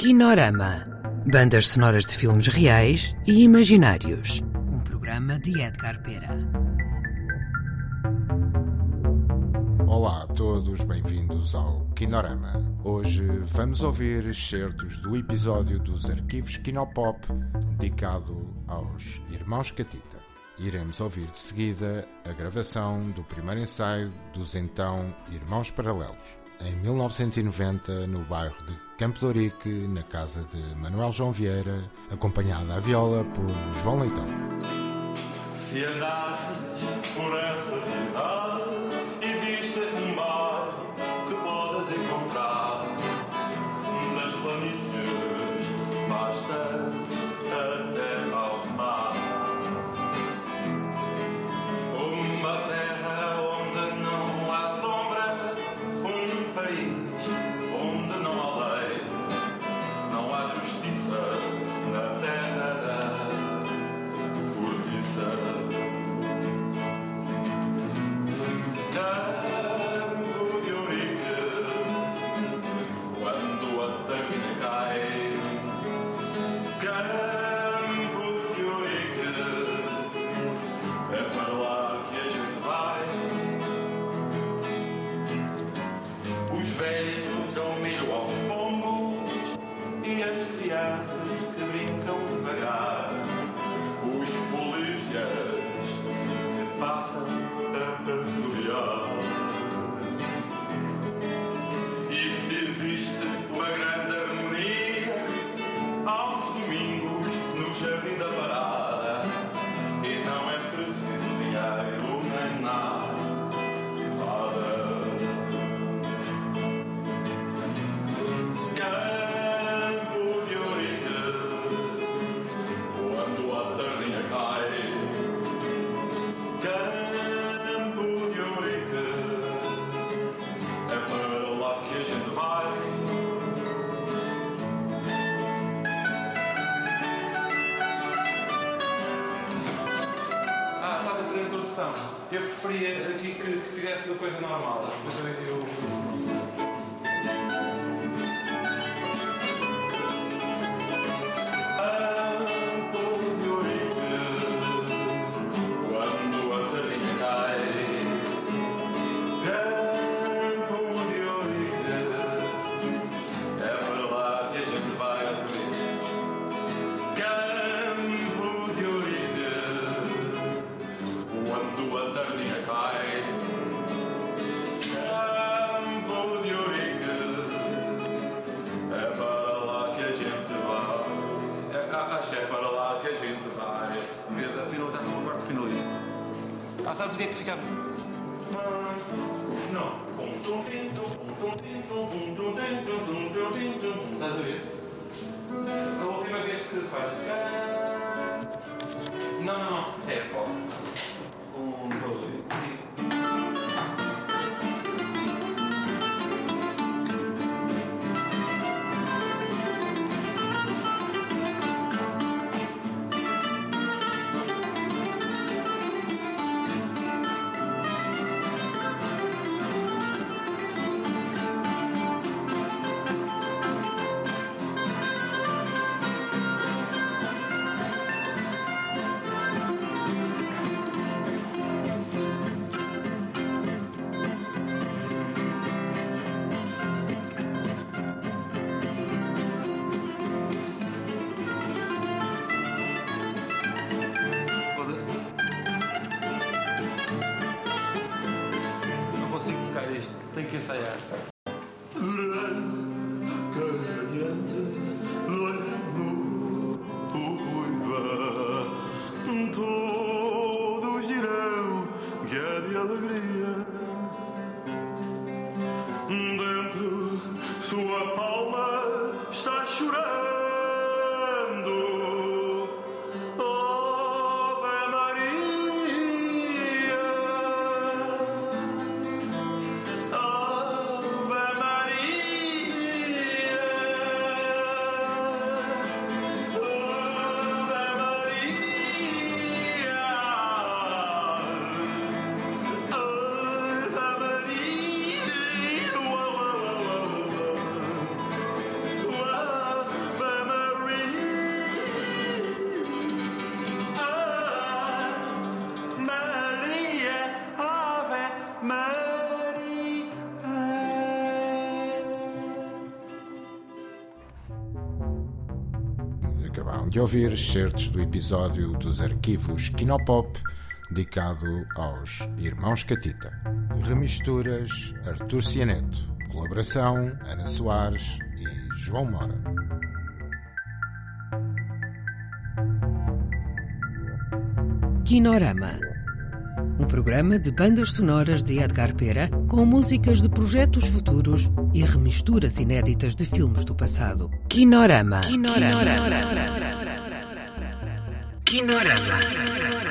Kinorama. Bandas sonoras de filmes reais e imaginários. Um programa de Edgar Pera. Olá a todos, bem-vindos ao Kinorama. Hoje vamos ouvir excertos do episódio dos arquivos Kinopop dedicado aos Irmãos Catita. Iremos ouvir de seguida a gravação do primeiro ensaio dos então Irmãos Paralelos, em 1990, no bairro de Campo de na casa de Manuel João Vieira, acompanhada à viola por João Leitão. Se andares por essa Eu preferia aqui que, que fizesse a coisa normal. Depois eu- eu... finaliza. Ah, sabes o que é que fica? Ah, Não. Estás a ver? A última vez que se faz. Ah, Não, não, não. É pó. Dentro sua palma está chorando Maria. Acabaram de ouvir certos do episódio dos arquivos Kinopop dedicado aos Irmãos Catita. Remisturas Artur Cianeto. Colaboração Ana Soares e João Mora. Kinorama. Um programa de bandas sonoras de Edgar Pera com músicas de projetos futuros e remisturas inéditas de filmes do passado. Kinorama. Kinorama. Kinorama. Kinorama.